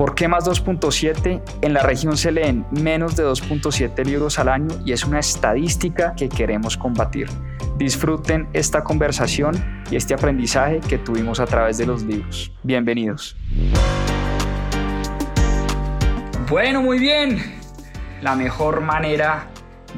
¿Por qué más 2.7? En la región se leen menos de 2.7 libros al año y es una estadística que queremos combatir. Disfruten esta conversación y este aprendizaje que tuvimos a través de los libros. Bienvenidos. Bueno, muy bien. La mejor manera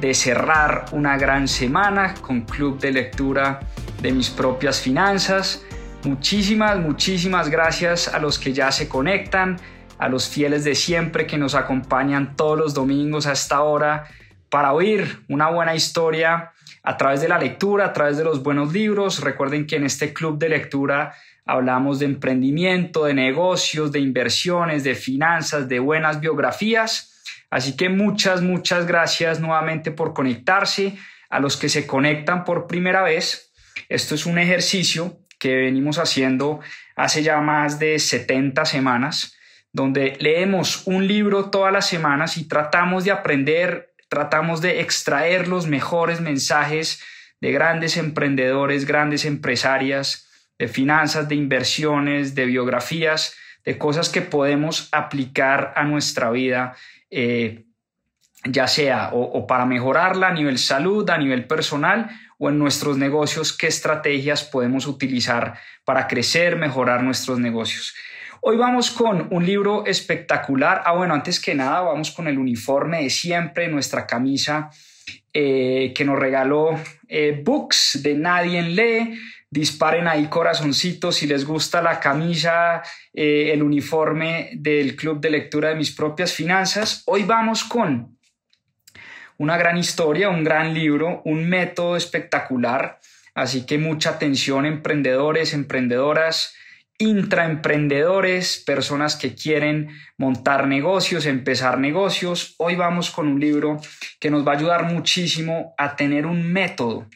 de cerrar una gran semana con club de lectura de mis propias finanzas. Muchísimas, muchísimas gracias a los que ya se conectan, a los fieles de siempre que nos acompañan todos los domingos a esta hora para oír una buena historia a través de la lectura, a través de los buenos libros. Recuerden que en este club de lectura hablamos de emprendimiento, de negocios, de inversiones, de finanzas, de buenas biografías. Así que muchas, muchas gracias nuevamente por conectarse. A los que se conectan por primera vez, esto es un ejercicio que venimos haciendo hace ya más de 70 semanas, donde leemos un libro todas las semanas y tratamos de aprender tratamos de extraer los mejores mensajes de grandes emprendedores, grandes empresarias, de finanzas, de inversiones, de biografías, de cosas que podemos aplicar a nuestra vida, eh, ya sea o, para mejorarla a nivel salud, a nivel personal o en nuestros negocios, qué estrategias podemos utilizar para crecer, mejorar nuestros negocios. Hoy vamos con un libro espectacular. Ah, bueno, antes que nada, vamos con el uniforme de siempre, nuestra camisa eh, que nos regaló eh, Books de Nadie Lee. Disparen ahí corazoncitos si les gusta la camisa, eh, el uniforme del Club de Lectura de Mis Propias Finanzas. Hoy vamos con una gran historia, un gran libro, un método espectacular. Así que mucha atención, emprendedores, emprendedoras intraemprendedores, personas que quieren montar negocios, empezar negocios. Hoy vamos con un libro que nos va a ayudar muchísimo a tener un método.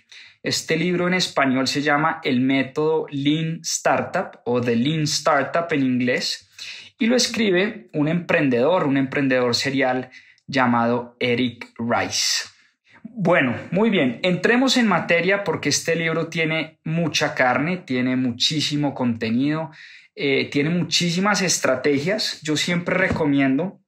Este libro en español se llama El método Lean Startup o The Lean Startup en inglés y lo escribe un emprendedor, un emprendedor serial llamado Eric Rice. Bueno, muy bien, entremos en materia porque este libro tiene mucha carne, tiene muchísimo contenido, eh, tiene muchísimas estrategias. Yo siempre recomiendo,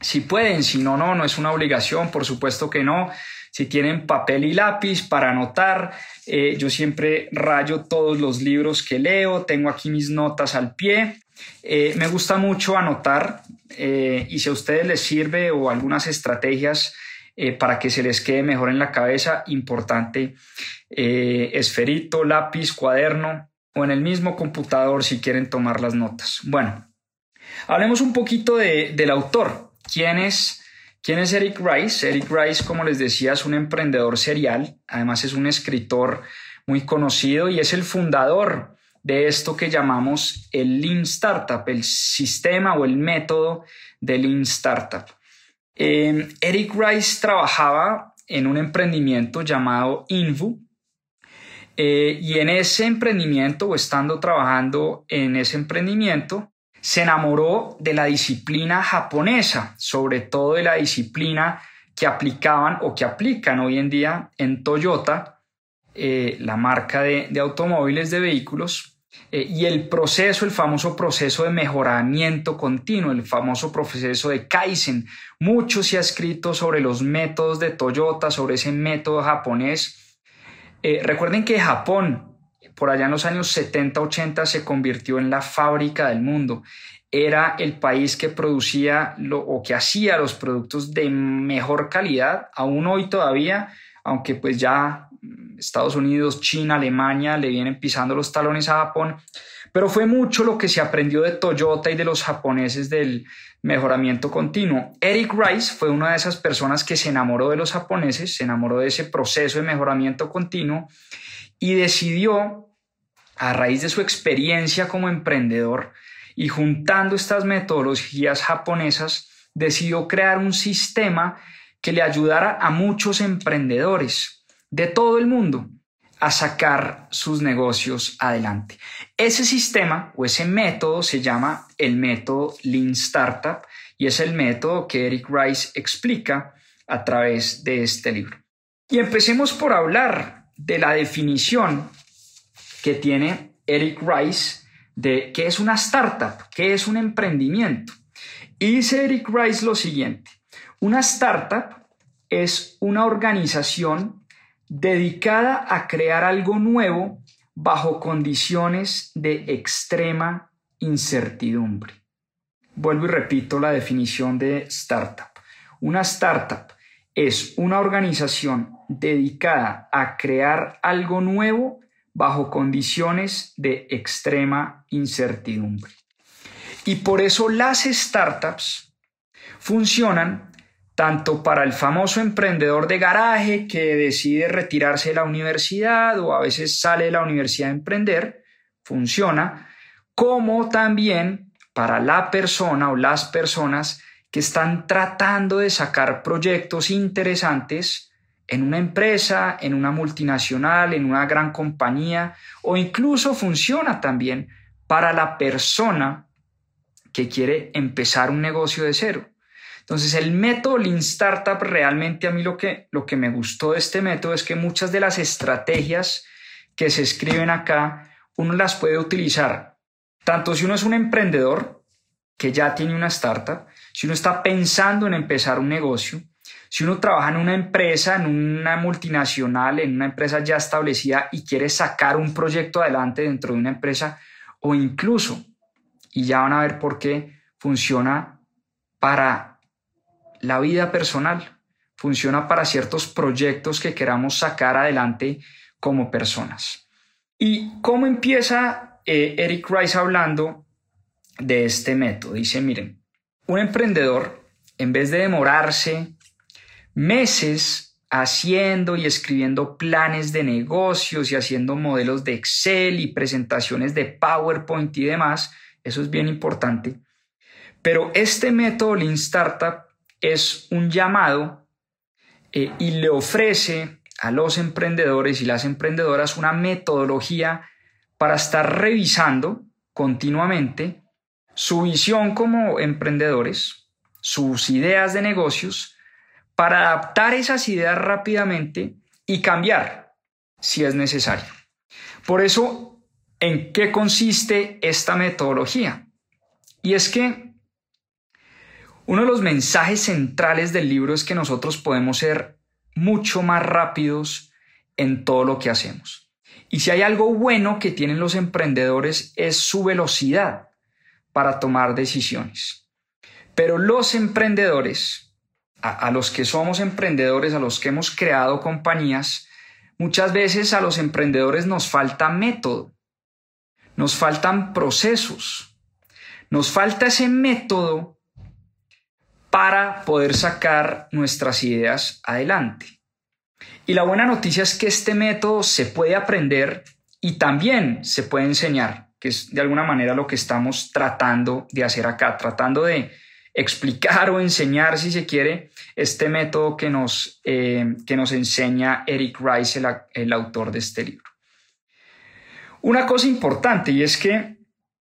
si pueden, si no, no, no es una obligación, por supuesto que no. Si tienen papel y lápiz para anotar, eh, yo siempre rayo todos los libros que leo, tengo aquí mis notas al pie. Eh, me gusta mucho anotar y si a ustedes les sirve o algunas estrategias, eh, para que se les quede mejor en la cabeza. Importante, eh, esferito, lápiz, cuaderno o en el mismo computador si quieren tomar las notas. Bueno, hablemos un poquito del autor. ¿Quién es, ¿Quién es Eric Rice? Eric Rice, como les decía, es un emprendedor serial, además es un escritor muy conocido y es el fundador de esto que llamamos el Lean Startup, el sistema o el método de Lean Startup. Em, Eric Rice trabajaba en un emprendimiento llamado Invu eh, y en ese emprendimiento o estando trabajando en ese emprendimiento se enamoró de la disciplina japonesa, sobre todo de la disciplina que aplicaban o que aplican hoy en día en Toyota, eh, la marca de, de automóviles de vehículos, eh, y el proceso, el famoso proceso de mejoramiento continuo, el famoso proceso de Kaizen. Mucho se ha escrito sobre los métodos de Toyota, sobre ese método japonés. Eh, recuerden que Japón, por allá en los años 70-80, se convirtió en la fábrica del mundo. Era el país que producía lo, o que hacía los productos de mejor calidad, aún hoy todavía, aunque pues ya Estados Unidos, China, Alemania le vienen pisando los talones a Japón, pero fue mucho lo que se aprendió de Toyota y de los japoneses del mejoramiento continuo. Eric Rice fue una de esas personas que se enamoró de los japoneses, se enamoró de ese proceso de mejoramiento continuo y decidió, a raíz de su experiencia como emprendedor y juntando estas metodologías japonesas, decidió crear un sistema que le ayudara a muchos emprendedores de todo el mundo a sacar sus negocios adelante. Ese sistema o ese método se llama el método Lean Startup y es el método que Eric Rice explica a través de este libro. Y empecemos por hablar de la definición que tiene Eric Rice de qué es una startup, qué es un emprendimiento. Y dice Eric Rice lo siguiente, una startup es una organización dedicada a crear algo nuevo bajo condiciones de extrema incertidumbre. Vuelvo y repito la definición de startup. Una startup es una organización dedicada a crear algo nuevo bajo condiciones de extrema incertidumbre. Y por eso las startups funcionan tanto para el famoso emprendedor de garaje que decide retirarse de la universidad o a veces sale de la universidad a emprender, funciona, como también para la persona o las personas que están tratando de sacar proyectos interesantes en una empresa, en una multinacional, en una gran compañía o incluso funciona también para la persona que quiere empezar un negocio de cero. Entonces, el método Lean Startup realmente a mí lo que, lo que me gustó de este método es que muchas de las estrategias que se escriben acá, uno las puede utilizar. Tanto si uno es un emprendedor que ya tiene una startup, si uno está pensando en empezar un negocio, si uno trabaja en una empresa, en una multinacional, en una empresa ya establecida y quiere sacar un proyecto adelante dentro de una empresa, o incluso, y ya van a ver por qué, funciona para la vida personal, funciona para ciertos proyectos que queramos sacar adelante como personas. ¿Y cómo empieza eh, Eric Rice hablando de este método? Dice, miren, un emprendedor, en vez de demorarse meses haciendo y escribiendo planes de negocios y haciendo modelos de Excel y presentaciones de PowerPoint y demás, eso es bien importante. Pero este método Lean Startup es un llamado eh, y le ofrece a los emprendedores y las emprendedoras una metodología para estar revisando continuamente su visión como emprendedores, sus ideas de negocios, para adaptar esas ideas rápidamente y cambiar si es necesario. Por eso, ¿en qué consiste esta metodología? Y es que uno de los mensajes centrales del libro es que nosotros podemos ser mucho más rápidos en todo lo que hacemos. Y si hay algo bueno que tienen los emprendedores es su velocidad para tomar decisiones. Pero los emprendedores, a, los que somos emprendedores, a los que hemos creado compañías, muchas veces a los emprendedores nos falta método, nos faltan procesos, nos falta ese método para poder sacar nuestras ideas adelante. Y la buena noticia es que este método se puede aprender y también se puede enseñar, que es de alguna manera lo que estamos tratando de hacer acá, tratando de explicar o enseñar, si se quiere, este método que nos, eh, que nos enseña Eric Rice, el, el autor de este libro. Una cosa importante y es que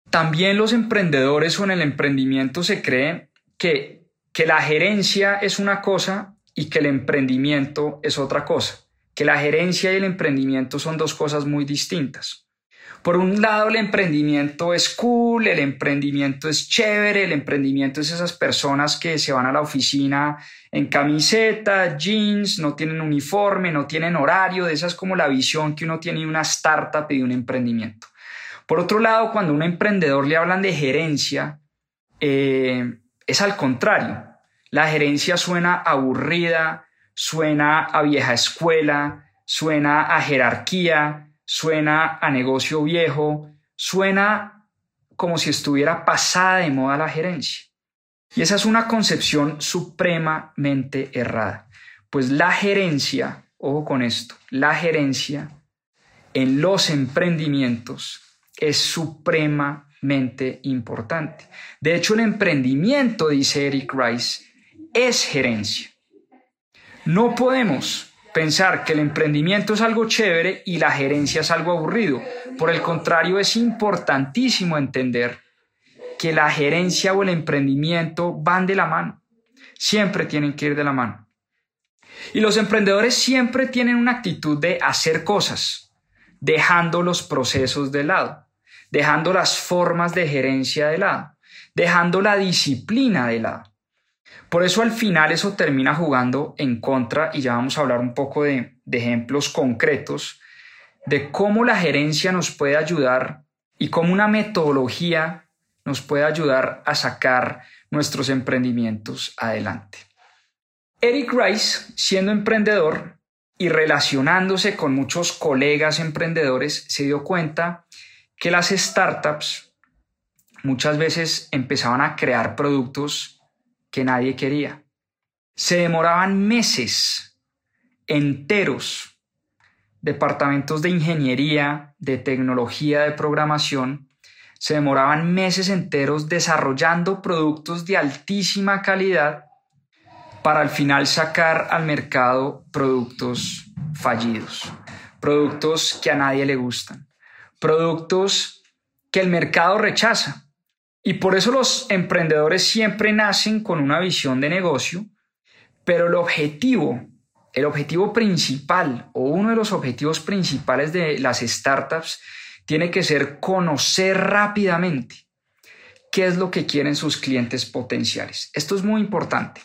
también los emprendedores o en el emprendimiento se cree que que la gerencia es una cosa y que el emprendimiento es otra cosa, que la gerencia y el emprendimiento son dos cosas muy distintas. Por un lado, el emprendimiento es cool, el emprendimiento es chévere, el emprendimiento es esas personas que se van a la oficina en camiseta, jeans, no tienen uniforme, no tienen horario, de esa es como la visión que uno tiene de una startup y de un emprendimiento. Por otro lado, cuando a un emprendedor le hablan de gerencia, eh, es al contrario. La gerencia suena aburrida, suena a vieja escuela, suena a jerarquía, suena a negocio viejo, suena como si estuviera pasada de moda la gerencia. Y esa es una concepción supremamente errada. Pues la gerencia, ojo con esto, la gerencia en los emprendimientos es suprema importante. De hecho, el emprendimiento, dice Eric Rice, es gerencia. No podemos pensar que el emprendimiento es algo chévere y la gerencia es algo aburrido. Por el contrario, es importantísimo entender que la gerencia o el emprendimiento van de la mano. Siempre tienen que ir de la mano. Y los emprendedores siempre tienen una actitud de hacer cosas, dejando los procesos de lado, dejando las formas de gerencia de lado, dejando la disciplina de lado. Por eso al final eso termina jugando en contra y ya vamos a hablar un poco de, de ejemplos concretos de cómo la gerencia nos puede ayudar y cómo una metodología nos puede ayudar a sacar nuestros emprendimientos adelante. Eric Rice, siendo emprendedor y relacionándose con muchos colegas emprendedores, se dio cuenta que las startups muchas veces empezaban a crear productos que nadie quería. Se demoraban meses enteros, departamentos de ingeniería, de tecnología, de programación, se demoraban meses enteros desarrollando productos de altísima calidad para al final sacar al mercado productos fallidos, productos que a nadie le gustan, productos que el mercado rechaza. Y por eso los emprendedores siempre nacen con una visión de negocio, pero el objetivo, el objetivo principal o uno de los objetivos principales de las startups tiene que ser conocer rápidamente qué es lo que quieren sus clientes potenciales. Esto es muy importante,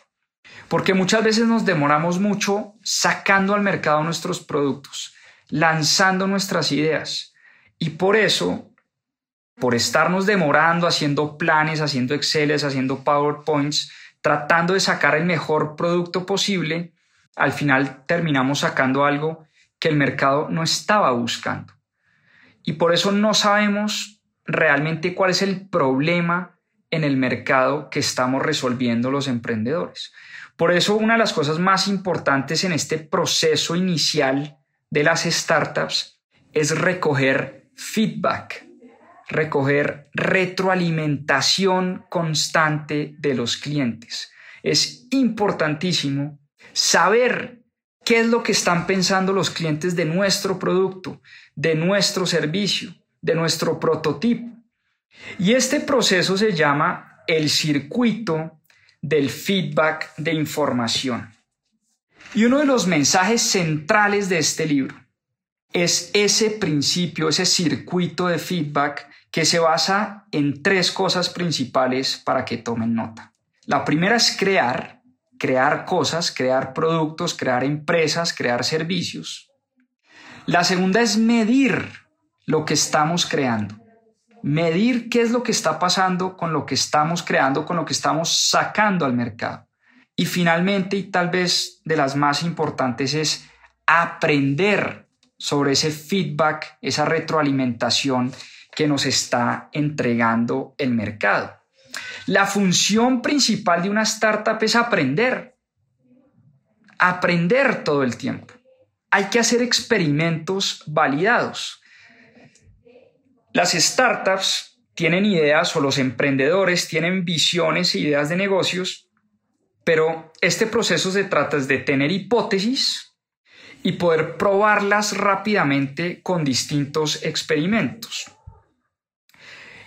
porque muchas veces nos demoramos mucho sacando al mercado nuestros productos, lanzando nuestras ideas. Y por eso, por estarnos demorando haciendo planes, haciendo Exceles, haciendo PowerPoints, tratando de sacar el mejor producto posible, al final terminamos sacando algo que el mercado no estaba buscando y por eso no sabemos realmente cuál es el problema en el mercado que estamos resolviendo los emprendedores. Por eso una de las cosas más importantes en este proceso inicial de las startups es recoger feedback, recoger retroalimentación constante de los clientes. Es importantísimo saber qué es lo que están pensando los clientes de nuestro producto, de nuestro servicio, de nuestro prototipo. Y este proceso se llama el circuito del feedback de información. Y uno de los mensajes centrales de este libro es ese principio, ese circuito de feedback que se basa en tres cosas principales para que tomen nota. La primera es crear, crear cosas, crear productos, crear empresas, crear servicios. La segunda es medir lo que estamos creando. Medir qué es lo que está pasando con lo que estamos creando, con lo que estamos sacando al mercado. Y finalmente, y tal vez de las más importantes, es aprender sobre ese feedback, esa retroalimentación que nos está entregando el mercado. La función principal de una startup es aprender. Aprender todo el tiempo hay que hacer experimentos validados. Las startups tienen ideas o los emprendedores tienen visiones e ideas de negocios, pero este proceso se trata de tener hipótesis y poder probarlas rápidamente con distintos experimentos.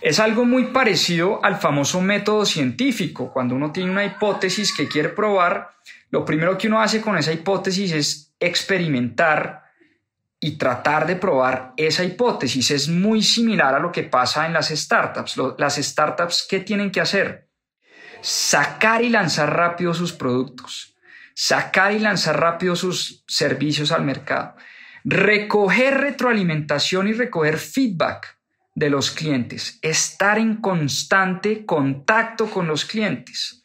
Es algo muy parecido al famoso método científico. Cuando uno tiene una hipótesis que quiere probar, lo primero que uno hace con esa hipótesis es experimentar y tratar de probar esa hipótesis. Es muy similar a lo que pasa en las startups. Las startups, ¿qué tienen que hacer? Sacar y lanzar rápido sus productos, sacar y lanzar rápido sus servicios al mercado, recoger retroalimentación y recoger feedback de los clientes, estar en constante contacto con los clientes.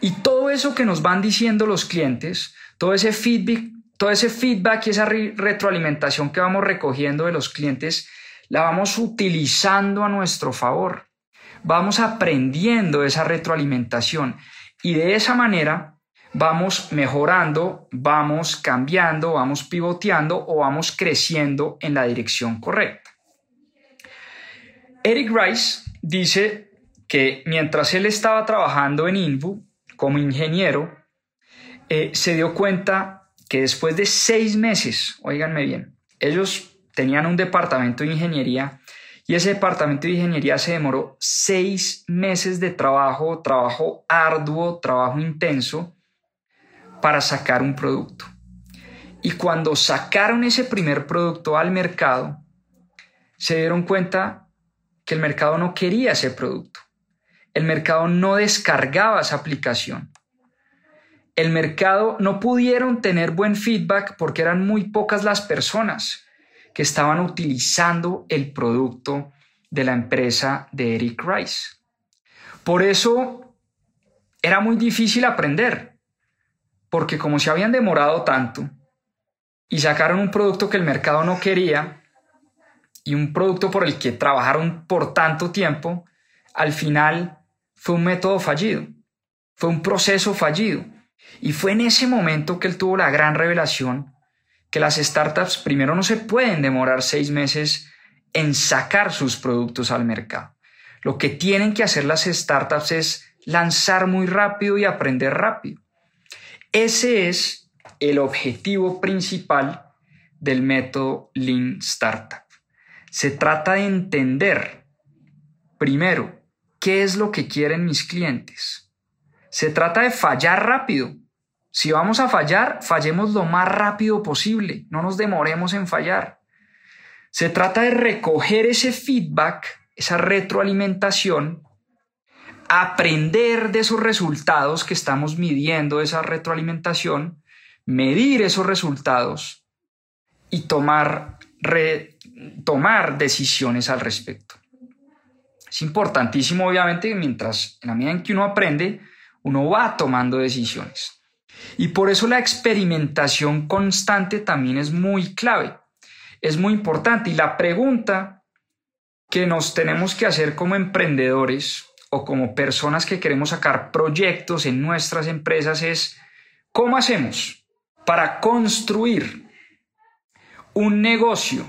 Y todo eso que nos van diciendo los clientes, todo ese feedback, todo ese feedback y esa retroalimentación que vamos recogiendo de los clientes, la vamos utilizando a nuestro favor. Vamos aprendiendo esa retroalimentación y de esa manera vamos mejorando, vamos cambiando, vamos pivoteando o vamos creciendo en la dirección correcta. Eric Rice dice que mientras él estaba trabajando en Invu como ingeniero, eh, se dio cuenta que después de seis meses, oíganme bien, ellos tenían un departamento de ingeniería y ese departamento de ingeniería se demoró seis meses de trabajo, trabajo arduo, trabajo intenso para sacar un producto. Y cuando sacaron ese primer producto al mercado, se dieron cuenta que el mercado no quería ese producto. El mercado no descargaba esa aplicación. El mercado no pudieron tener buen feedback porque eran muy pocas las personas que estaban utilizando el producto de la empresa de Eric Rice. Por eso era muy difícil aprender, porque como se habían demorado tanto y sacaron un producto que el mercado no quería y un producto por el que trabajaron por tanto tiempo, al final fue un método fallido, fue un proceso fallido. Y fue en ese momento que él tuvo la gran revelación que las startups primero no se pueden demorar seis meses en sacar sus productos al mercado. Lo que tienen que hacer las startups es lanzar muy rápido y aprender rápido. Ese es el objetivo principal del método Lean Startup. Se trata de entender, primero, qué es lo que quieren mis clientes. Se trata de fallar rápido. Si vamos a fallar, fallemos lo más rápido posible, no nos demoremos en fallar. Se trata de recoger ese feedback, esa retroalimentación, aprender de esos resultados que estamos midiendo, esa retroalimentación, medir esos resultados y tomar, tomar decisiones al respecto. Es importantísimo, obviamente, mientras en la medida en que uno aprende, uno va tomando decisiones. Y por eso la experimentación constante también es muy clave, es muy importante. Y la pregunta que nos tenemos que hacer como emprendedores o como personas que queremos sacar proyectos en nuestras empresas es, ¿cómo hacemos para construir un negocio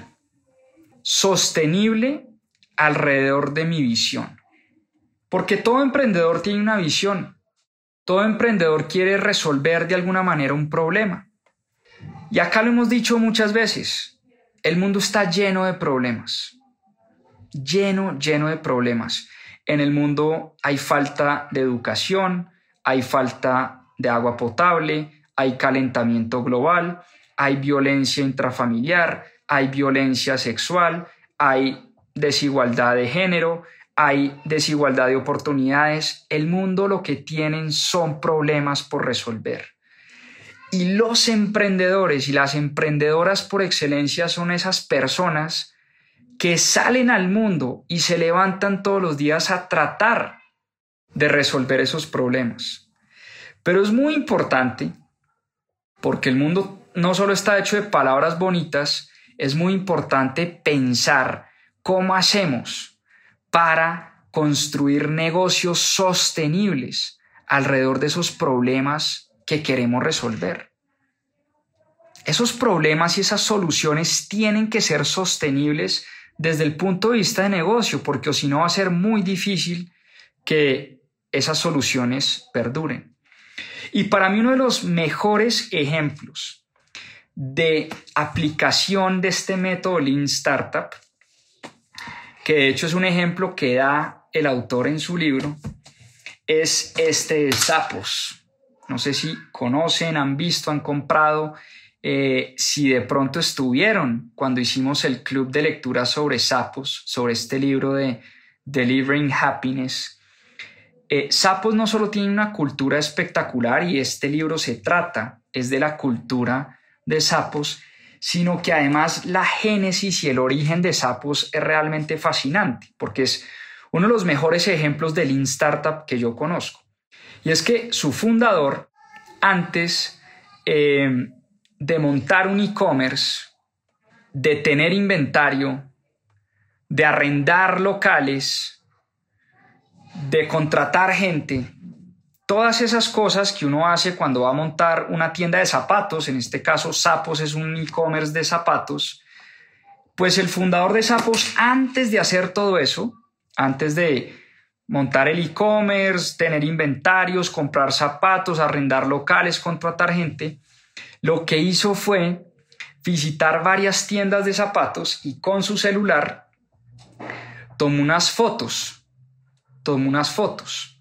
sostenible alrededor de mi visión? Porque todo emprendedor tiene una visión todo emprendedor quiere resolver de alguna manera un problema. Y acá lo hemos dicho muchas veces, el mundo está lleno de problemas, lleno, lleno de problemas. En el mundo hay falta de educación, hay falta de agua potable, hay calentamiento global, hay violencia intrafamiliar, hay violencia sexual, hay desigualdad de género, hay desigualdad de oportunidades, el mundo lo que tienen son problemas por resolver. Y los emprendedores y las emprendedoras por excelencia son esas personas que salen al mundo y se levantan todos los días a tratar de resolver esos problemas. Pero es muy importante porque el mundo no solo está hecho de palabras bonitas, es muy importante pensar cómo hacemos para construir negocios sostenibles alrededor de esos problemas que queremos resolver. Esos problemas y esas soluciones tienen que ser sostenibles desde el punto de vista de negocio, porque si no va a ser muy difícil que esas soluciones perduren. Y para mí uno de los mejores ejemplos de aplicación de este método Lean Startup que de hecho es un ejemplo que da el autor en su libro, es este de sapos. No sé si conocen, han visto, han comprado, eh, si de pronto estuvieron cuando hicimos el club de lectura sobre sapos, sobre este libro de Delivering Happiness. Eh, sapos no solo tiene una cultura espectacular y este libro se trata, es de la cultura de sapos, sino que además la génesis y el origen de Sapos es realmente fascinante, porque es uno de los mejores ejemplos de Lean Startup que yo conozco. Y es que su fundador, antes eh, de montar un e-commerce, de tener inventario, de arrendar locales, de contratar gente, Todas esas cosas que uno hace cuando va a montar una tienda de zapatos, en este caso Sapos es un e-commerce de zapatos, pues el fundador de Sapos, antes de hacer todo eso, antes de montar el e-commerce, tener inventarios, comprar zapatos, arrendar locales, contratar gente, lo que hizo fue visitar varias tiendas de zapatos y con su celular tomó unas fotos, tomó unas fotos.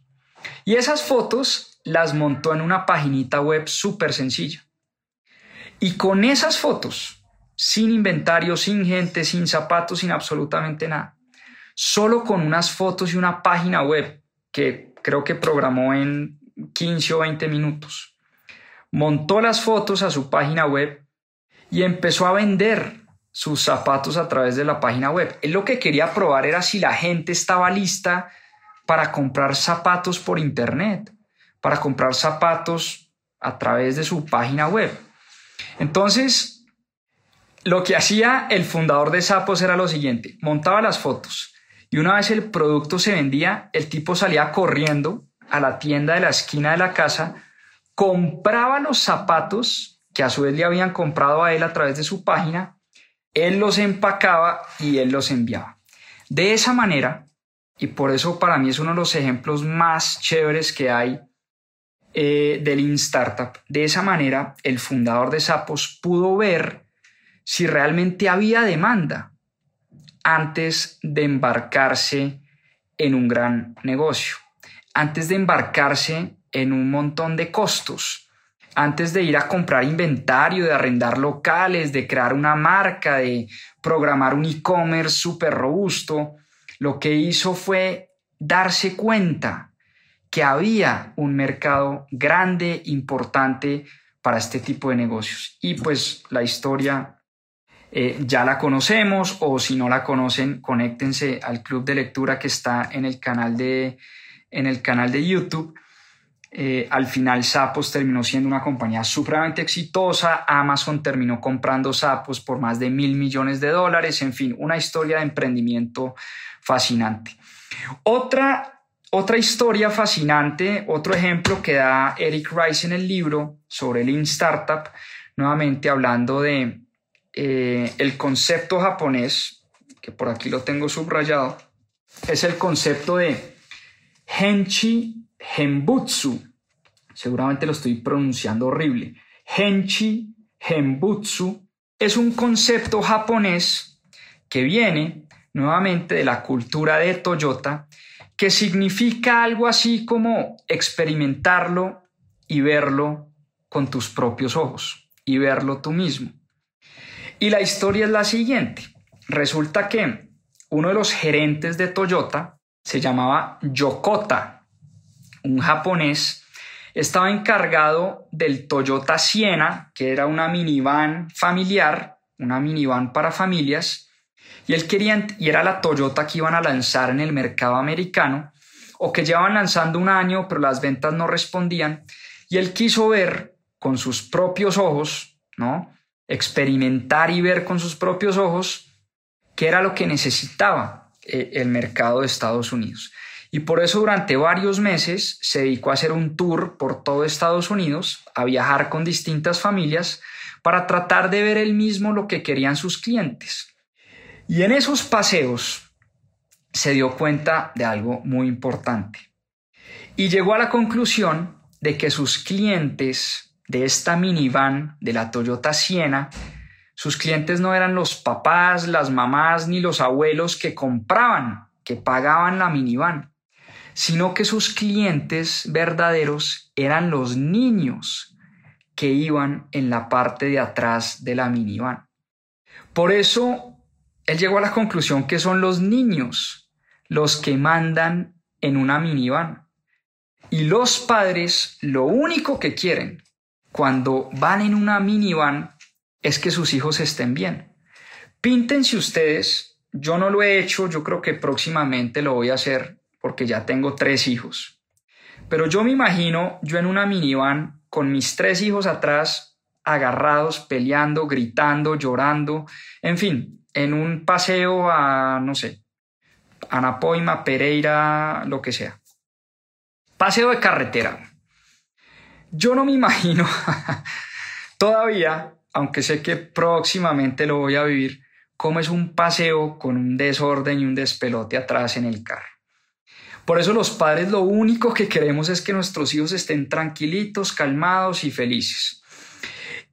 Y esas fotos las montó en una paginita web súper sencilla. Y con esas fotos, sin inventario, sin gente, sin zapatos, sin absolutamente nada, solo con unas fotos y una página web que creo que programó en 15 o 20 minutos, montó las fotos a su página web y empezó a vender sus zapatos a través de la página web. Él lo que quería probar era si la gente estaba lista para comprar zapatos por internet, para comprar zapatos a través de su página web. Entonces, lo que hacía el fundador de Sapos era lo siguiente, montaba las fotos y una vez el producto se vendía, el tipo salía corriendo a la tienda de la esquina de la casa, compraba los zapatos que a su vez le habían comprado a él a través de su página, él los empacaba y él los enviaba. De esa manera, y por eso para mí es uno de los ejemplos más chéveres que hay eh, del Lean Startup, de esa manera el fundador de Sapos pudo ver si realmente había demanda antes de embarcarse en un gran negocio, antes de embarcarse en un montón de costos, antes de ir a comprar inventario, de arrendar locales, de crear una marca, de programar un e-commerce súper robusto, lo que hizo fue darse cuenta que había un mercado grande, importante para este tipo de negocios. Y pues la historia eh, ya la conocemos o si no la conocen, conéctense al club de lectura que está en el canal de, en el canal de YouTube. Eh, al final Sapos terminó siendo una compañía supremamente exitosa, Amazon terminó comprando Sapos por más de mil millones de dólares, en fin, una historia de emprendimiento fascinante. Otra, otra historia fascinante, otro ejemplo que da Eric Rice en el libro sobre Lean Startup, nuevamente hablando de eh, el concepto japonés, que por aquí lo tengo subrayado, es el concepto de Henchi Henbutsu. Seguramente lo estoy pronunciando horrible. Henchi Henbutsu es un concepto japonés que viene nuevamente de la cultura de Toyota, que significa algo así como experimentarlo y verlo con tus propios ojos y verlo tú mismo. Y la historia es la siguiente. Resulta que uno de los gerentes de Toyota se llamaba Yokota, un japonés, estaba encargado del Toyota Siena, que era una minivan familiar, una minivan para familias, y él quería, y era la Toyota que iban a lanzar en el mercado americano, o que llevaban lanzando un año, pero las ventas no respondían, y él quiso ver con sus propios ojos, ¿no? experimentar y ver con sus propios ojos qué era lo que necesitaba eh, el mercado de Estados Unidos. Y por eso durante varios meses se dedicó a hacer un tour por todo Estados Unidos, a viajar con distintas familias para tratar de ver él mismo lo que querían sus clientes. Y en esos paseos se dio cuenta de algo muy importante. Y llegó a la conclusión de que sus clientes de esta minivan de la Toyota Siena, sus clientes no eran los papás, las mamás ni los abuelos que compraban, que pagaban la minivan, sino que sus clientes verdaderos eran los niños que iban en la parte de atrás de la minivan. Por eso, él llegó a la conclusión que son los niños los que mandan en una minivan. Y los padres lo único que quieren cuando van en una minivan es que sus hijos estén bien. Píntense ustedes, yo no lo he hecho, yo creo que próximamente lo voy a hacer porque ya tengo tres hijos. Pero yo me imagino yo en una minivan con mis tres hijos atrás, agarrados, peleando, gritando, llorando, en fin, en un paseo a, no sé, Anapoima, Pereira, lo que sea. Paseo de carretera. Yo no me imagino todavía, aunque sé que próximamente lo voy a vivir, cómo es un paseo con un desorden y un despelote atrás en el carro. Por eso los padres lo único que queremos es que nuestros hijos estén tranquilitos, calmados y felices.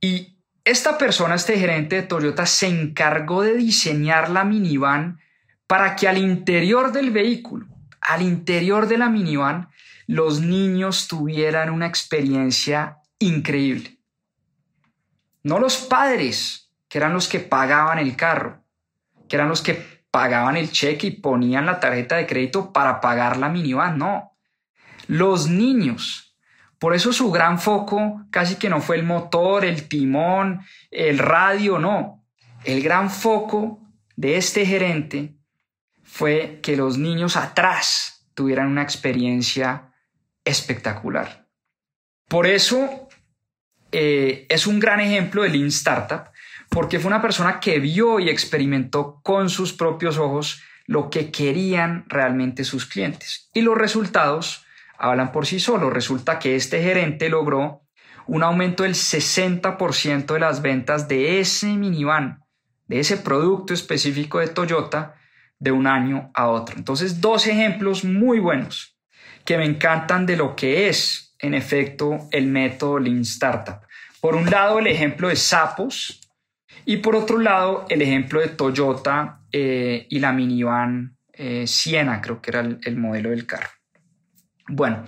Y esta persona, este gerente de Toyota, se encargó de diseñar la minivan para que al interior del vehículo, al interior de la minivan, los niños tuvieran una experiencia increíble. No los padres, que eran los que pagaban el carro, que eran los que pagaban el cheque y ponían la tarjeta de crédito para pagar la minivan, no. Los niños. Por eso su gran foco casi que no fue el motor, el timón, el radio, no. El gran foco de este gerente fue que los niños atrás tuvieran una experiencia espectacular. Por eso eh, es un gran ejemplo de Lean Startup, porque fue una persona que vio y experimentó con sus propios ojos lo que querían realmente sus clientes. Y los resultados hablan por sí solos. Resulta que este gerente logró un aumento del 60% de las ventas de ese minivan, de ese producto específico de Toyota, de un año a otro. Entonces, dos ejemplos muy buenos que me encantan de lo que es, en efecto, el método Lean Startup. Por un lado, el ejemplo de Sapos y por otro lado, el ejemplo de Toyota eh, y la minivan eh, Siena, creo que era el, modelo del carro. Bueno,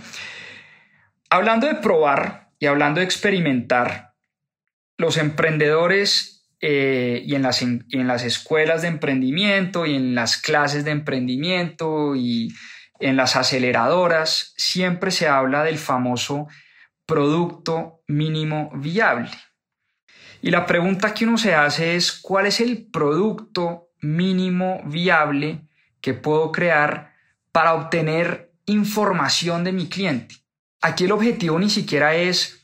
hablando de probar y hablando de experimentar, los emprendedores eh, y, en las, en las escuelas de emprendimiento y en las clases de emprendimiento y en las aceleradoras siempre se habla del famoso producto mínimo viable. Y la pregunta que uno se hace es, ¿cuál es el producto mínimo viable que puedo crear para obtener información de mi cliente? Aquí el objetivo ni siquiera es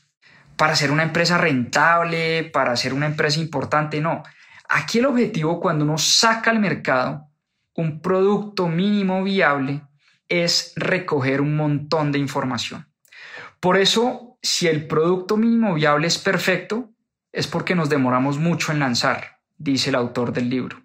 para ser una empresa rentable, para ser una empresa importante, no. Aquí el objetivo cuando uno saca al mercado un producto mínimo viable es recoger un montón de información. Por eso, si el producto mínimo viable es perfecto, es porque nos demoramos mucho en lanzar, dice el autor del libro.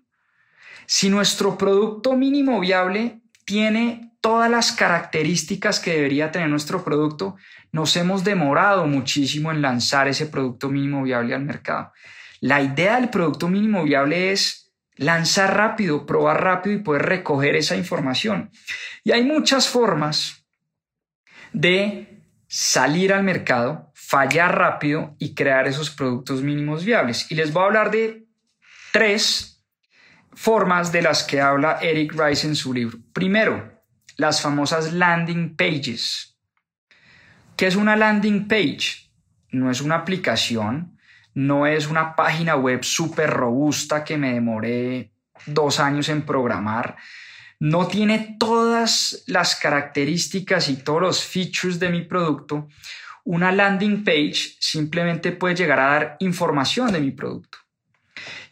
Si nuestro producto mínimo viable tiene todas las características que debería tener nuestro producto, nos hemos demorado muchísimo en lanzar ese producto mínimo viable al mercado. La idea del producto mínimo viable es lanzar rápido, probar rápido y poder recoger esa información. Y hay muchas formas de salir al mercado, fallar rápido y crear esos productos mínimos viables. Y les voy a hablar de tres formas de las que habla Eric Rice en su libro. Primero, las famosas landing pages. ¿Qué es una landing page? No es una aplicación, no es una página web súper robusta que me demoré dos años en programar. No tiene todas las características y todos los features de mi producto. Una landing page simplemente puede llegar a dar información de mi producto.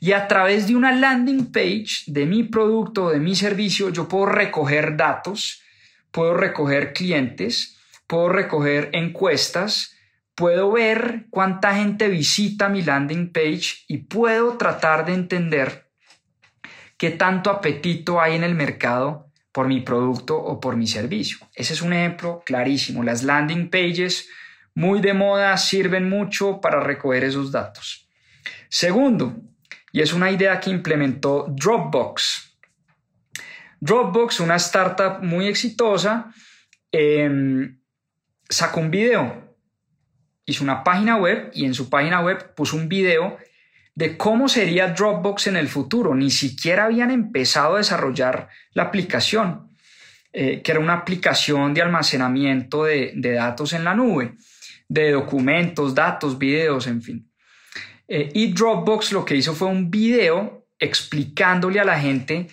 Y a través de una landing page de mi producto, de mi servicio, yo puedo recoger datos, puedo recoger clientes, puedo recoger encuestas, puedo ver cuánta gente visita mi landing page y puedo tratar de entender qué tanto apetito hay en el mercado por mi producto o por mi servicio. Ese es un ejemplo clarísimo. Las landing pages muy de moda sirven mucho para recoger esos datos. Segundo, y es una idea que implementó Dropbox. Dropbox, una startup muy exitosa, em, sacó un video hizo una página web y en su página web puso un video de cómo sería Dropbox en el futuro. Ni siquiera habían empezado a desarrollar la aplicación, eh, que era una aplicación de almacenamiento de, datos en la nube, de documentos, datos, videos, en fin. Eh, y Dropbox lo que hizo fue un video explicándole a la gente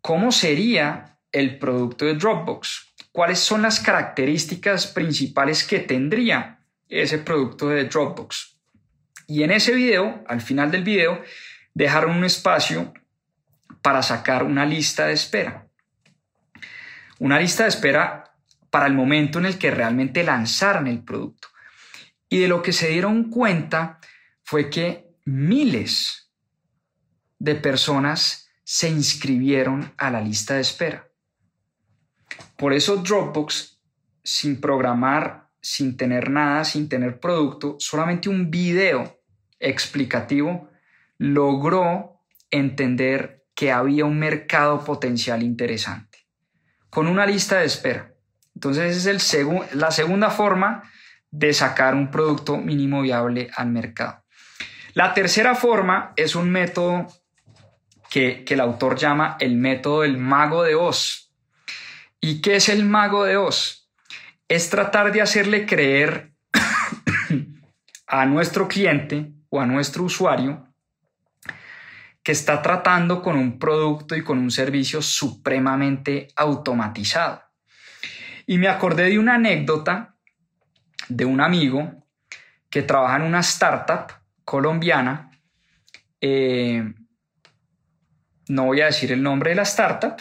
cómo sería el producto de Dropbox, cuáles son las características principales que tendría ese producto de Dropbox. Y en ese video, al final del video, dejaron un espacio para sacar una lista de espera. Una lista de espera para el momento en el que realmente lanzaran el producto. Y de lo que se dieron cuenta fue que miles de personas se inscribieron a la lista de espera. Por eso Dropbox, sin programar sin tener nada, sin tener producto, solamente un video explicativo, logró entender que había un mercado potencial interesante, con una lista de espera. Entonces es la segunda forma de sacar un producto mínimo viable al mercado. La tercera forma es un método que, el autor llama el método del mago de Oz. ¿Y qué es el mago de Oz? Es tratar de hacerle creer a nuestro cliente o a nuestro usuario que está tratando con un producto y con un servicio supremamente automatizado. Y me acordé de una anécdota de un amigo que trabaja en una startup colombiana. Eh, no voy a decir el nombre de la startup,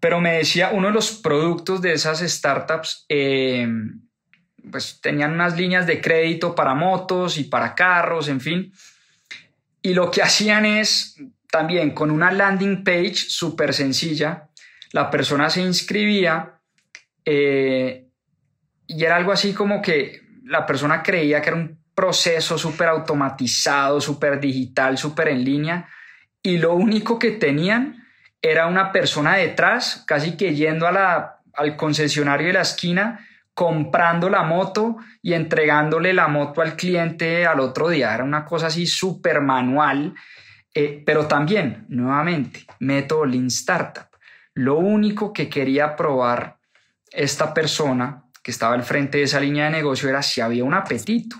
pero me decía uno de los productos de esas startups, eh, pues tenían unas líneas de crédito para motos y para carros, en fin. Y lo que hacían es también con una landing page súper sencilla, la persona se inscribía eh, y era algo así como que la persona creía que era un proceso súper automatizado, súper digital, súper en línea y lo único que tenían era una persona detrás, casi que yendo a al concesionario de la esquina, comprando la moto y entregándole la moto al cliente al otro día. Era una cosa así súper manual, eh, pero también, nuevamente, método Lean Startup. Lo único que quería probar esta persona que estaba al frente de esa línea de negocio era si había un apetito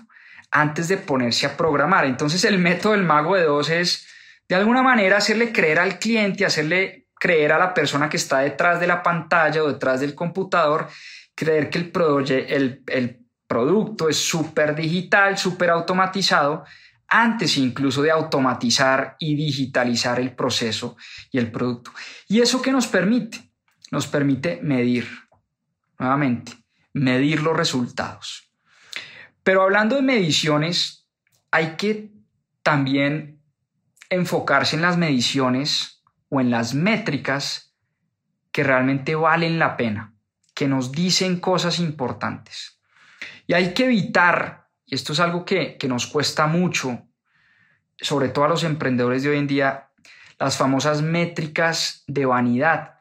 antes de ponerse a programar. Entonces el método del mago de dos es de alguna manera hacerle creer al cliente, hacerle creer a la persona que está detrás de la pantalla o detrás del computador, creer que el, producto es súper digital, súper automatizado antes incluso de automatizar y digitalizar el proceso y el producto. ¿Y eso qué nos permite? Nos permite medir, nuevamente, medir los resultados. Pero hablando de mediciones, hay que también enfocarse en las mediciones o en las métricas que realmente valen la pena, que nos dicen cosas importantes. Y hay que evitar y esto es algo que, nos cuesta mucho, sobre todo a los emprendedores de hoy en día, las famosas métricas de vanidad,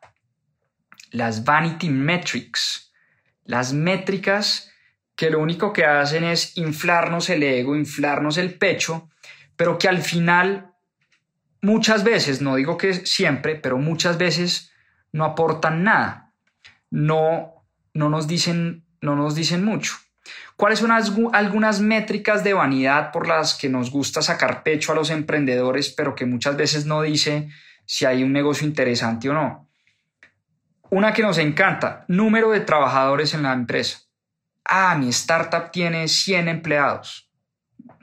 las vanity metrics, las métricas que lo único que hacen es inflarnos el ego, inflarnos el pecho, pero que al final muchas veces, no digo que siempre, pero muchas veces no aportan nada, no, no, nos, dicen, no nos dicen mucho. ¿Cuáles son algunas métricas de vanidad por las que nos gusta sacar pecho a los emprendedores, pero que muchas veces no dice si hay un negocio interesante o no? Una que nos encanta, número de trabajadores en la empresa. Ah, mi startup tiene 100 empleados.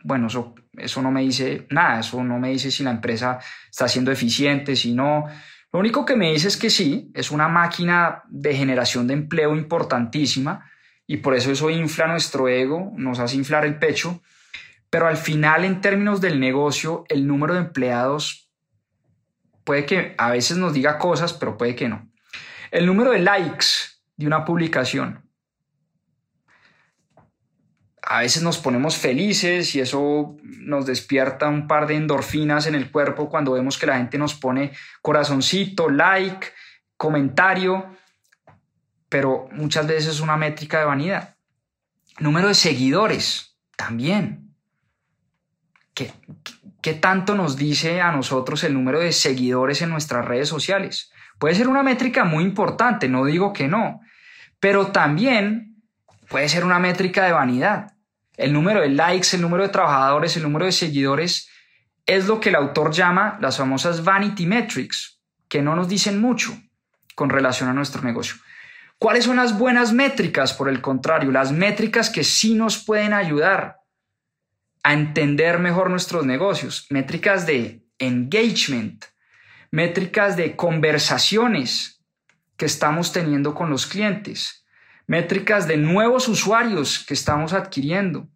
Bueno, eso, eso no me dice nada, eso no me dice si la empresa está siendo eficiente, si no. Lo único que me dice es que sí, es una máquina de generación de empleo importantísima, y por eso eso infla nuestro ego, nos hace inflar el pecho, pero al final en términos del negocio, el número de empleados puede que a veces nos diga cosas, pero puede que no. El número de likes de una publicación. A veces nos ponemos felices y eso nos despierta un par de endorfinas en el cuerpo cuando vemos que la gente nos pone corazoncito, like, comentario pero muchas veces es una métrica de vanidad. Número de seguidores, también. ¿Qué, ¿Qué, tanto nos dice a nosotros el número de seguidores en nuestras redes sociales? Puede ser una métrica muy importante, no digo que no, pero también puede ser una métrica de vanidad. El número de likes, el número de trabajadores, el número de seguidores es lo que el autor llama las famosas vanity metrics, que no nos dicen mucho con relación a nuestro negocio. ¿Cuáles son las buenas métricas? Por el contrario, las métricas que sí nos pueden ayudar a entender mejor nuestros negocios. Métricas de engagement, métricas de conversaciones que estamos teniendo con los clientes, métricas de nuevos usuarios que estamos adquiriendo,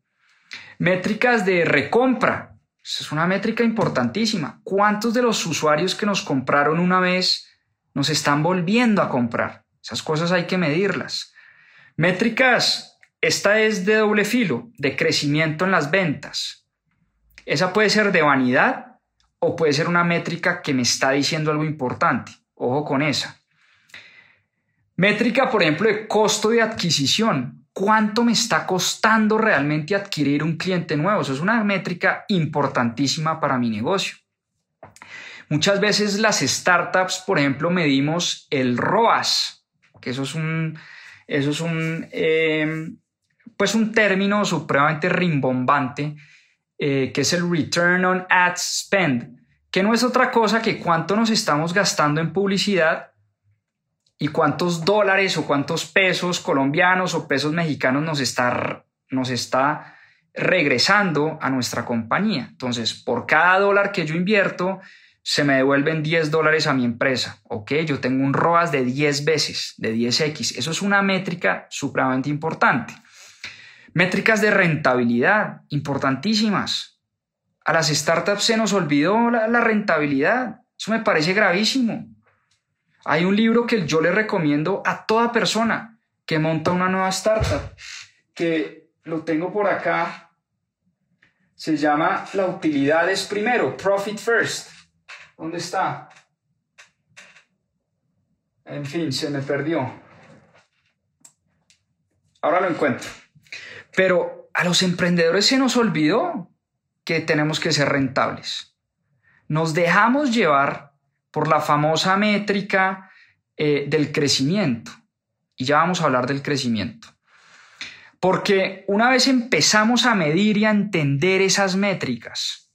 métricas de recompra. Esa es una métrica importantísima. ¿Cuántos de los usuarios que nos compraron una vez nos están volviendo a comprar? Esas cosas hay que medirlas. Métricas esta es de doble filo, de crecimiento en las ventas. Esa puede ser de vanidad o puede ser una métrica que me está diciendo algo importante. Ojo con esa. Métrica, por ejemplo, de costo de adquisición. ¿Cuánto me está costando realmente adquirir un cliente nuevo? Eso es una métrica importantísima para mi negocio. Muchas veces las startups, por ejemplo, medimos el ROAS, que eso es un, eso es un, em, pues un término supremamente rimbombante, eh, que es el Return on Ad Spend, que no es otra cosa que cuánto nos estamos gastando en publicidad y cuántos dólares o cuántos pesos colombianos o pesos mexicanos nos está, nos está regresando a nuestra compañía. Entonces, por cada dólar que yo invierto, se me devuelven 10 dólares a mi empresa. Ok, yo tengo un ROAS de 10 veces, de 10x. Eso es una métrica supremamente importante. Métricas de rentabilidad, importantísimas. A las startups se nos olvidó la, rentabilidad. Eso me parece gravísimo. Hay un libro que yo le recomiendo a toda persona que monta una nueva startup, que lo tengo por acá. Se llama La utilidad es primero, Profit First ¿Dónde está? En fin, se me perdió. Ahora lo encuentro. Pero a los emprendedores se nos olvidó que tenemos que ser rentables. Nos dejamos llevar por la famosa métrica eh, del crecimiento. Y ya vamos a hablar del crecimiento. Porque una vez empezamos a medir y a entender esas métricas,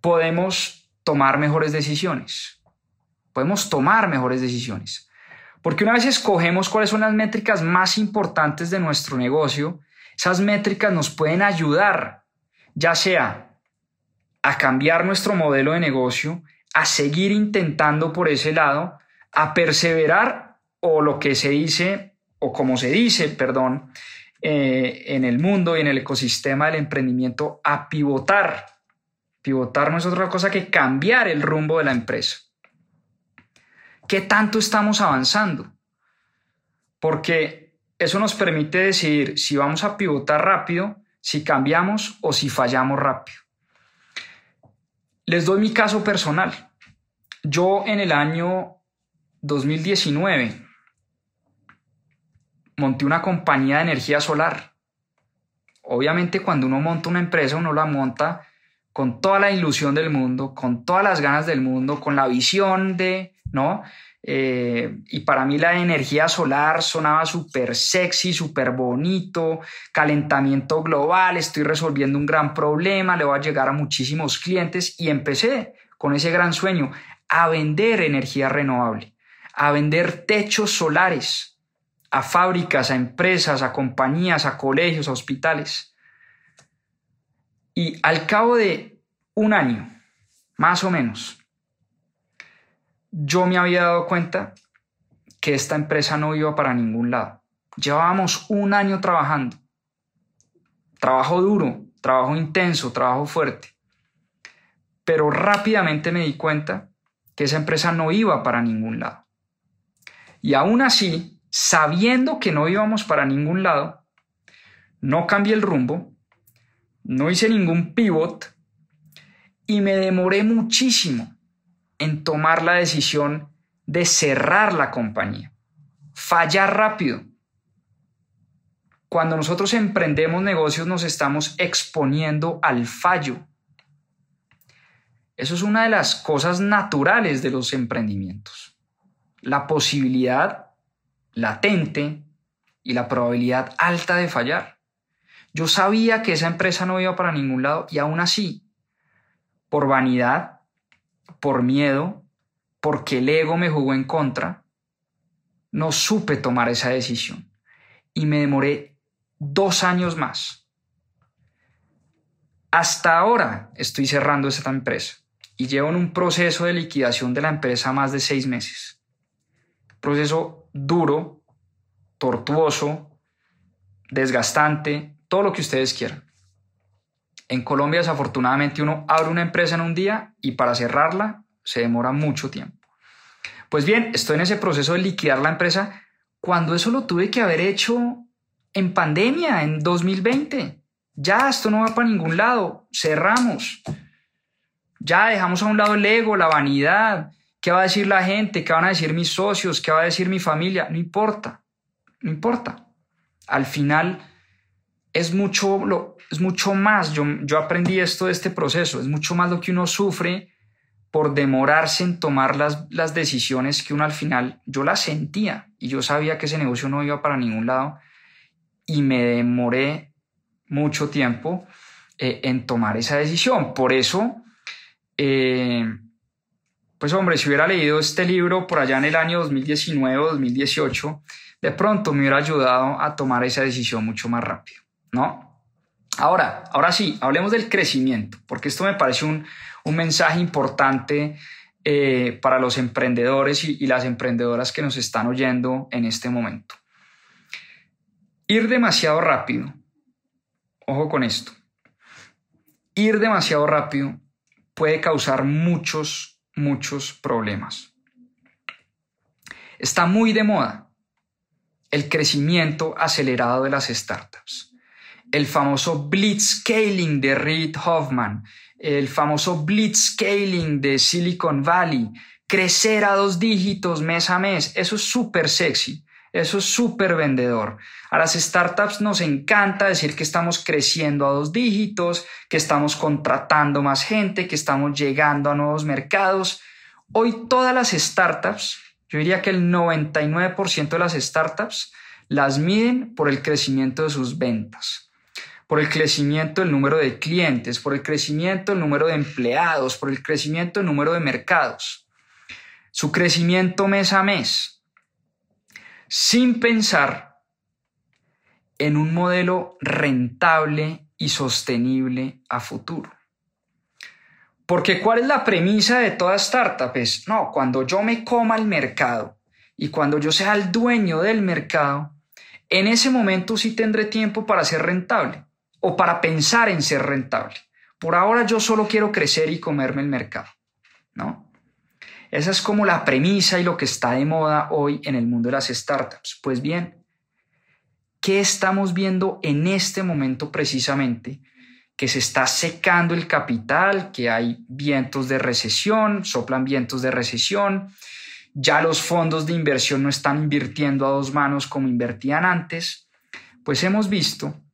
podemos tomar mejores decisiones. Podemos tomar mejores decisiones. Porque una vez escogemos cuáles son las métricas más importantes de nuestro negocio, esas métricas nos pueden ayudar, ya sea a cambiar nuestro modelo de negocio, a seguir intentando por ese lado, a perseverar o lo que se dice, o como se dice, perdón, eh, en el mundo y en el ecosistema del emprendimiento, a pivotar Pivotar no es otra cosa que cambiar el rumbo de la empresa. ¿Qué tanto estamos avanzando? Porque eso nos permite decidir si vamos a pivotar rápido, si cambiamos o si fallamos rápido. Les doy mi caso personal. Yo en el año 2019 monté una compañía de energía solar. Obviamente cuando uno monta una empresa, uno la monta con toda la ilusión del mundo, con todas las ganas del mundo, con la visión de, ¿no? Eh, y para mí la energía solar sonaba súper sexy, súper bonito, calentamiento global, estoy resolviendo un gran problema, le voy a llegar a muchísimos clientes y empecé con ese gran sueño a vender energía renovable, a vender techos solares a fábricas, a empresas, a compañías, a colegios, a hospitales. Y al cabo de un año, más o menos, yo me había dado cuenta que esta empresa no iba para ningún lado. Llevábamos un año trabajando. Trabajo duro, trabajo intenso, trabajo fuerte. Pero rápidamente me di cuenta que esa empresa no iba para ningún lado. Y aún así, sabiendo que no íbamos para ningún lado, no cambié el rumbo no hice ningún pivot y me demoré muchísimo en tomar la decisión de cerrar la compañía, fallar rápido. Cuando nosotros emprendemos negocios nos estamos exponiendo al fallo. Eso es una de las cosas naturales de los emprendimientos. La posibilidad latente y la probabilidad alta de fallar. Yo sabía que esa empresa no iba para ningún lado y aún así, por vanidad, por miedo, porque el ego me jugó en contra, no supe tomar esa decisión y me demoré dos años más. Hasta ahora estoy cerrando esta empresa y llevo en un proceso de liquidación de la empresa más de seis meses. Proceso duro, tortuoso, desgastante, todo lo que ustedes quieran. En Colombia, desafortunadamente, uno abre una empresa en un día y para cerrarla se demora mucho tiempo. Pues bien, estoy en ese proceso de liquidar la empresa cuando eso lo tuve que haber hecho en pandemia, en 2020. Ya, esto no va para ningún lado. Cerramos. Ya dejamos a un lado el ego, la vanidad. ¿Qué va a decir la gente? ¿Qué van a decir mis socios? ¿Qué va a decir mi familia? No importa. No importa. Al final es mucho, lo, es mucho más. Yo, yo aprendí esto de este proceso. Es mucho más lo que uno sufre por demorarse en tomar las, las decisiones que uno al final, yo las sentía y yo sabía que ese negocio no iba para ningún lado y me demoré mucho tiempo eh, en tomar esa decisión. Por eso, eh, pues hombre, si hubiera leído este libro por allá en el año 2019 o 2018, de pronto me hubiera ayudado a tomar esa decisión mucho más rápido, ¿no? Ahora, ahora sí, hablemos del crecimiento, porque esto me parece un, mensaje importante eh, para los emprendedores y, las emprendedoras que nos están oyendo en este momento. Ir demasiado rápido, ojo con esto, ir demasiado rápido puede causar muchos, muchos problemas. Está muy de moda el crecimiento acelerado de las startups. El famoso blitzscaling de Reid Hoffman, el famoso blitzscaling de Silicon Valley, crecer a dos dígitos mes a mes, eso es súper sexy, eso es súper vendedor. A las startups nos encanta decir que estamos creciendo a dos dígitos, que estamos contratando más gente, que estamos llegando a nuevos mercados. Hoy todas las startups, yo diría que el 99% de las startups las miden por el crecimiento de sus ventas por el crecimiento del número de clientes, por el crecimiento del número de empleados, por el crecimiento del número de mercados. Su crecimiento mes a mes, sin pensar en un modelo rentable y sostenible a futuro. Porque ¿cuál es la premisa de toda startup? Es, no, cuando yo me coma el mercado y cuando yo sea el dueño del mercado, en ese momento sí tendré tiempo para ser rentable o para pensar en ser rentable. Por ahora yo solo quiero crecer y comerme el mercado, ¿no? Esa es como la premisa y lo que está de moda hoy en el mundo de las startups. Pues bien, ¿qué estamos viendo en este momento precisamente? Que se está secando el capital, que hay vientos de recesión, soplan vientos de recesión, ya los fondos de inversión no están invirtiendo a dos manos como invertían antes, pues hemos visto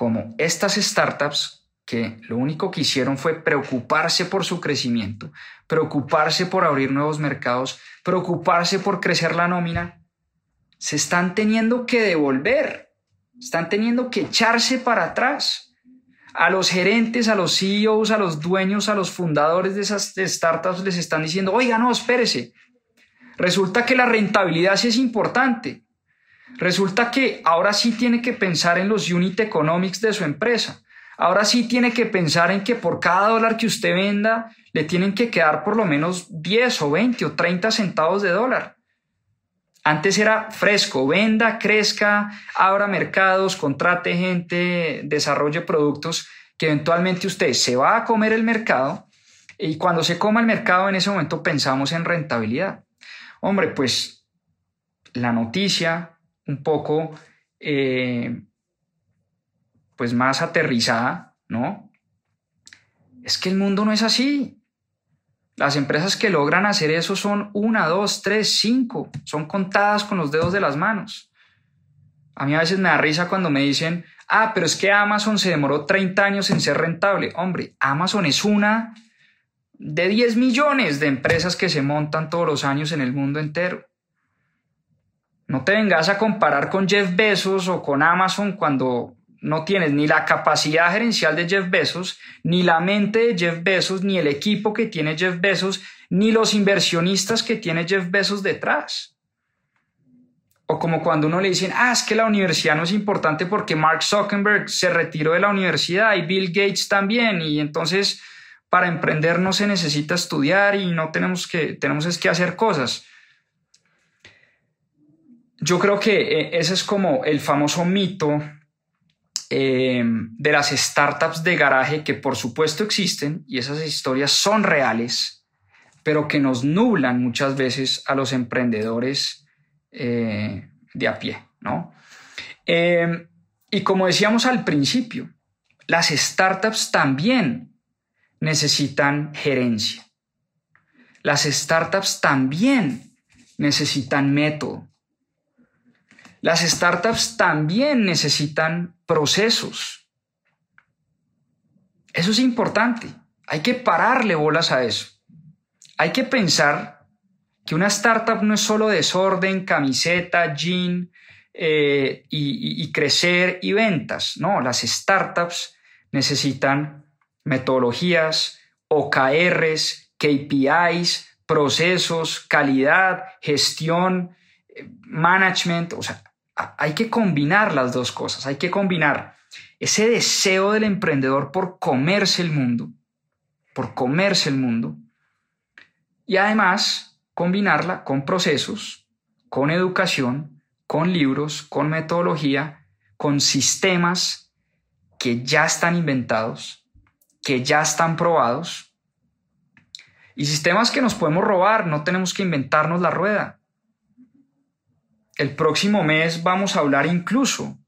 como estas startups que lo único que hicieron fue preocuparse por su crecimiento, preocuparse por abrir nuevos mercados, preocuparse por crecer la nómina, se están teniendo que devolver, están teniendo que echarse para atrás. A los gerentes, a los CEOs, a los dueños, a los fundadores de esas startups les están diciendo, oiga, no, espérese. Resulta que la rentabilidad sí es importante. Resulta que ahora sí tiene que pensar en los unit economics de su empresa. Ahora sí tiene que pensar en que por cada dólar que usted venda le tienen que quedar por lo menos 10 o 20 o 30 centavos de dólar. Antes era fresco, venda, crezca, abra mercados, contrate gente, desarrolle productos que eventualmente usted se va a comer el mercado y cuando se coma el mercado en ese momento pensamos en rentabilidad. Hombre, pues la noticia un poco eh, pues más aterrizada, ¿no? Es que el mundo no es así. Las empresas que logran hacer eso son una, dos, tres, cinco, son contadas con los dedos de las manos. A mí a veces me da risa cuando me dicen, ah, pero es que Amazon se demoró 30 años en ser rentable. Hombre, Amazon es una de 10 millones de empresas que se montan todos los años en el mundo entero. No te vengas a comparar con Jeff Bezos o con Amazon cuando no tienes ni la capacidad gerencial de Jeff Bezos, ni la mente de Jeff Bezos, ni el equipo que tiene Jeff Bezos, ni los inversionistas que tiene Jeff Bezos detrás. O como cuando uno le dicen, ah, es que la universidad no es importante porque Mark Zuckerberg se retiró de la universidad y Bill Gates también, y entonces para emprender no se necesita estudiar y no tenemos que, tenemos es que hacer cosas yo creo que eh, ese es como el famoso mito eh, de las startups de garaje que por supuesto existen y esas historias son reales, pero que nos nublan muchas veces a los emprendedores eh, de a pie, ¿no? Eh, y como decíamos al principio, las startups también necesitan gerencia. Las startups también necesitan método. Las startups también necesitan procesos. Eso es importante. Hay que pararle bolas a eso. Hay que pensar que una startup no es solo desorden, camiseta, jean eh, y, crecer y ventas. No, las startups necesitan metodologías, OKRs, KPIs, procesos, calidad, gestión, eh, management. O sea, hay que combinar las dos cosas. Hay que combinar ese deseo del emprendedor por comerse el mundo, por comerse el mundo, y además combinarla con procesos, con educación, con libros, con metodología, con sistemas que ya están inventados, que ya están probados, y sistemas que nos podemos robar, no tenemos que inventarnos la rueda. El próximo mes vamos a hablar incluso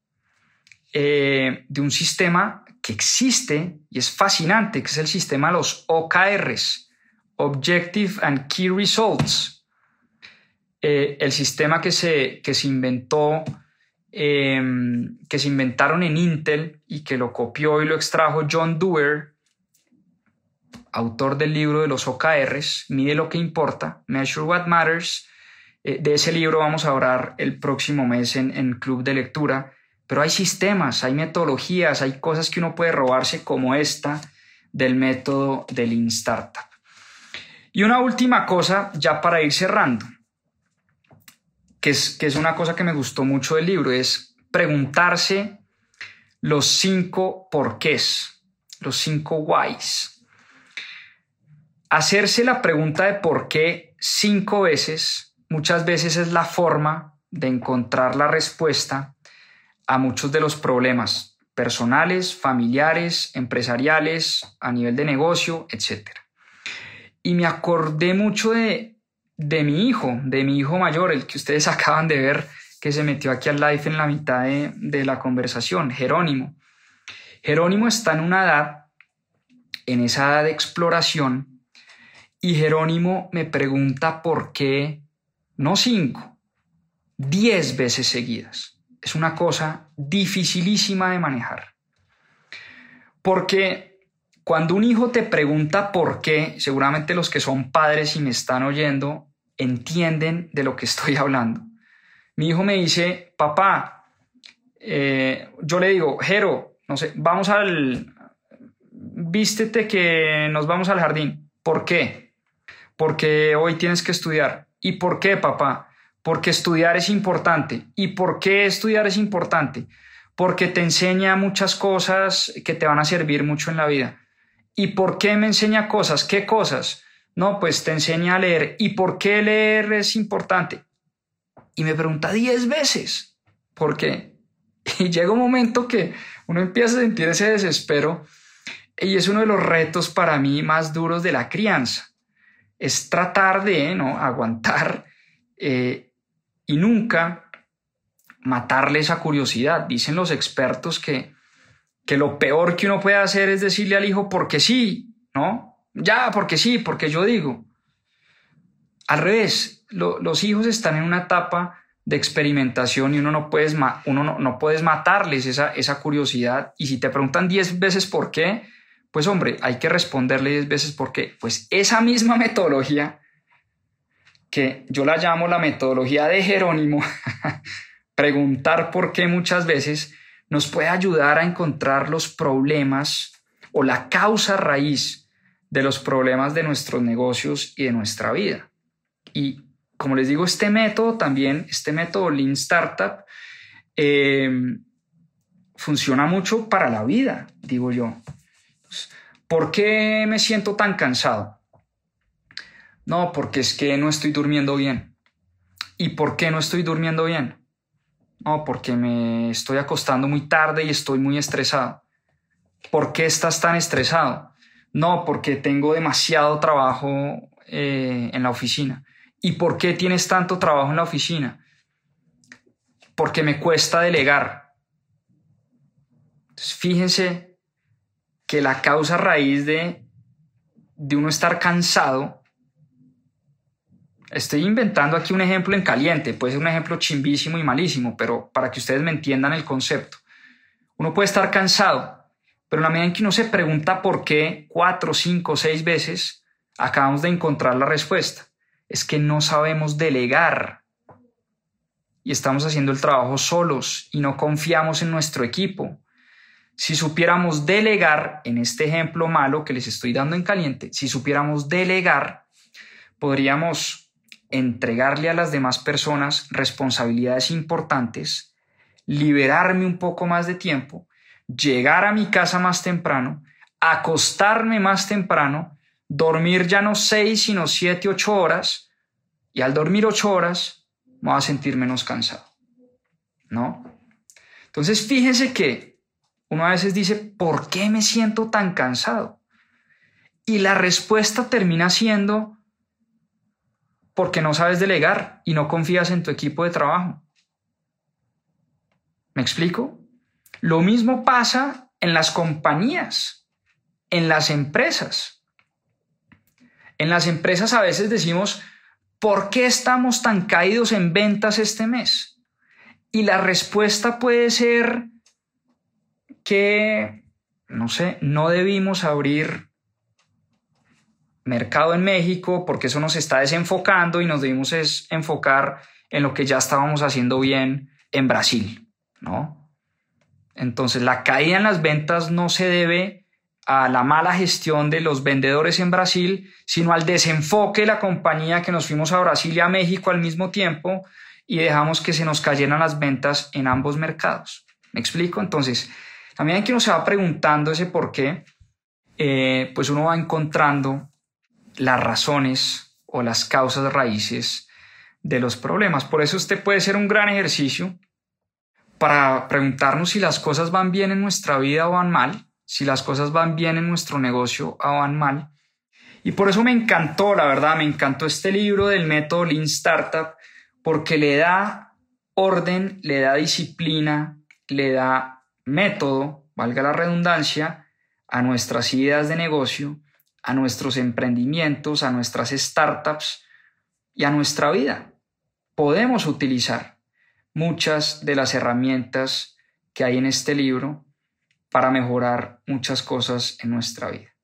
eh, de un sistema que existe y es fascinante, que es el sistema de los OKRs, Objective and Key Results. Eh, el sistema que se, que se inventó, em, que se inventaron en Intel y que lo copió y lo extrajo John Dewar, autor del libro de los OKRs, Mide lo que importa, Measure What Matters. Eh, de ese libro vamos a hablar el próximo mes en, en Club de Lectura pero hay sistemas, hay metodologías, hay cosas que uno puede robarse como esta del método del Lean Startup. Y una última cosa, ya para ir cerrando, que es, que es una cosa que me gustó mucho del libro, es preguntarse los cinco porqués, los cinco whys. Hacerse la pregunta de por qué cinco veces, muchas veces es la forma de encontrar la respuesta a muchos de los problemas personales, familiares, empresariales, a nivel de negocio, etc. Y me acordé mucho de, de mi hijo, de mi hijo mayor, el que ustedes acaban de ver que se metió aquí al live en la mitad de, de la conversación, Jerónimo. Jerónimo está en una edad, en esa edad de exploración, y Jerónimo me pregunta por qué no cinco, diez veces seguidas es una cosa dificilísima de manejar. Porque cuando un hijo te pregunta por qué, seguramente los que son padres y me están oyendo entienden de lo que estoy hablando. Mi hijo me dice, papá, eh, yo le digo, Jero, no sé, vamos al, vístete que nos vamos al jardín. ¿Por qué? Porque hoy tienes que estudiar. ¿Y por qué, papá? porque estudiar es importante. ¿Y por qué estudiar es importante? Porque te enseña muchas cosas que te van a servir mucho en la vida. ¿Y por qué me enseña cosas? ¿Qué cosas? No, pues te enseña a leer. ¿Y por qué leer es importante? Y me pregunta diez veces. ¿Por qué? Y llega un momento que uno empieza a sentir ese desespero y es uno de los retos para mí más duros de la crianza. Es tratar de ¿no? aguantar eh, y nunca matarle esa curiosidad. Dicen los expertos que, que lo peor que uno puede hacer es decirle al hijo porque sí, ¿no? Ya, porque sí, porque yo digo. Al revés, los hijos están en una etapa de experimentación y uno no puedes, uno no, no puedes matarles esa, esa curiosidad. Y si te preguntan 10 veces por qué, pues hombre, hay que responderle 10 veces por qué. Pues esa misma metodología que yo la llamo la metodología de Jerónimo, preguntar por qué muchas veces nos puede ayudar a encontrar los problemas o la causa raíz de los problemas de nuestros negocios y de nuestra vida. Y como les digo, este método también, este método Lean Startup, em, funciona mucho para la vida, digo yo. ¿Por qué me siento tan cansado? No, porque es que no estoy durmiendo bien. ¿Y por qué no estoy durmiendo bien? No, porque me estoy acostando muy tarde y estoy muy estresado. ¿Por qué estás tan estresado? No, porque tengo demasiado trabajo eh, en la oficina. ¿Y por qué tienes tanto trabajo en la oficina? Porque me cuesta delegar. Entonces, fíjense que la causa raíz de, de uno estar cansado, estoy inventando aquí un ejemplo en caliente, puede ser un ejemplo chimbísimo y malísimo, pero para que ustedes me entiendan el concepto. Uno puede estar cansado, pero en la medida en que uno se pregunta por qué cuatro, cinco, seis veces, acabamos de encontrar la respuesta. Es que no sabemos delegar y estamos haciendo el trabajo solos y no confiamos en nuestro equipo. Si supiéramos delegar, en este ejemplo malo que les estoy dando en caliente, si supiéramos delegar, podríamos entregarle a las demás personas responsabilidades importantes, liberarme un poco más de tiempo, llegar a mi casa más temprano, acostarme más temprano, dormir ya no seis, sino siete, ocho horas, y al dormir ocho horas me voy a sentir menos cansado. ¿No? Entonces, fíjense que uno a veces dice, ¿por qué me siento tan cansado? Y la respuesta termina siendo porque no sabes delegar y no confías en tu equipo de trabajo. ¿Me explico? Lo mismo pasa en las compañías, en las empresas. En las empresas a veces decimos, ¿por qué estamos tan caídos en ventas este mes? Y la respuesta puede ser que, no sé, no debimos abrir mercado en México porque eso nos está desenfocando y nos debimos enfocar en lo que ya estábamos haciendo bien en Brasil, ¿no? Entonces la caída en las ventas no se debe a la mala gestión de los vendedores en Brasil, sino al desenfoque de la compañía que nos fuimos a Brasil y a México al mismo tiempo y dejamos que se nos cayeran las ventas en ambos mercados. ¿Me explico? Entonces, también que uno se va preguntando ese por qué, eh, pues uno va encontrando las razones o las causas raíces de los problemas. Por eso este puede ser un gran ejercicio para preguntarnos si las cosas van bien en nuestra vida o van mal si las cosas van bien en nuestro negocio o van mal. Y por eso me encantó, la verdad, me encantó este libro del método Lean Startup, porque le da orden, le da disciplina, le da método, valga la redundancia, a nuestras ideas de negocio, a nuestros emprendimientos, a nuestras startups y a nuestra vida. Podemos utilizar muchas de las herramientas que hay en este libro para mejorar muchas cosas en nuestra vida.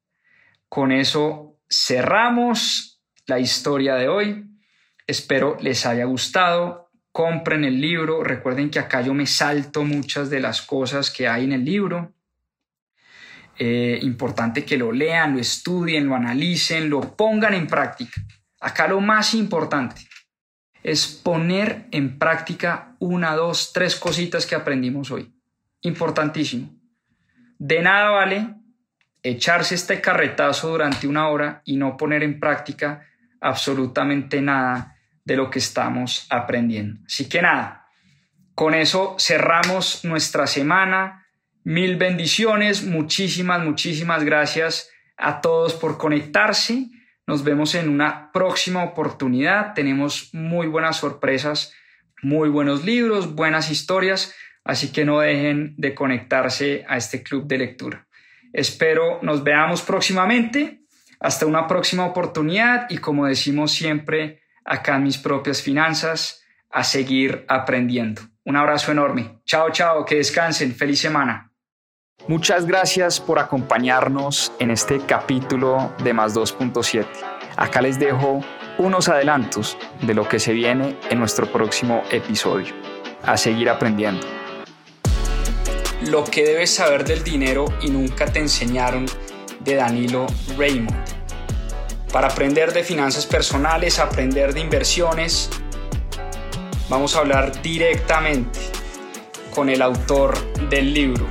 Con eso cerramos la historia de hoy. Espero les haya gustado. Compren el libro. Recuerden que acá yo me salto muchas de las cosas que hay en el libro. Eh, importante que lo lean, lo estudien, lo analicen, lo pongan en práctica. Acá lo más importante es poner en práctica una, dos, tres cositas que aprendimos hoy. Importantísimo. De nada vale echarse este carretazo durante una hora y no poner en práctica absolutamente nada de lo que estamos aprendiendo. Así que nada, con eso cerramos nuestra semana. Mil bendiciones, muchísimas, muchísimas gracias a todos por conectarse. Nos vemos en una próxima oportunidad. Tenemos muy buenas sorpresas, muy buenos libros, buenas historias. Así que no dejen de conectarse a este club de lectura. Espero nos veamos próximamente. Hasta una próxima oportunidad y como decimos siempre acá en mis propias finanzas, a seguir aprendiendo. Un abrazo enorme. Chao, chao, que descansen. Feliz semana. Muchas gracias por acompañarnos en este capítulo de Más 2.7. Acá les dejo unos adelantos de lo que se viene en nuestro próximo episodio. A seguir aprendiendo lo que debes saber del dinero y nunca te enseñaron de Danilo Raymond. Para aprender de finanzas personales, aprender de inversiones, vamos a hablar directamente con el autor del libro.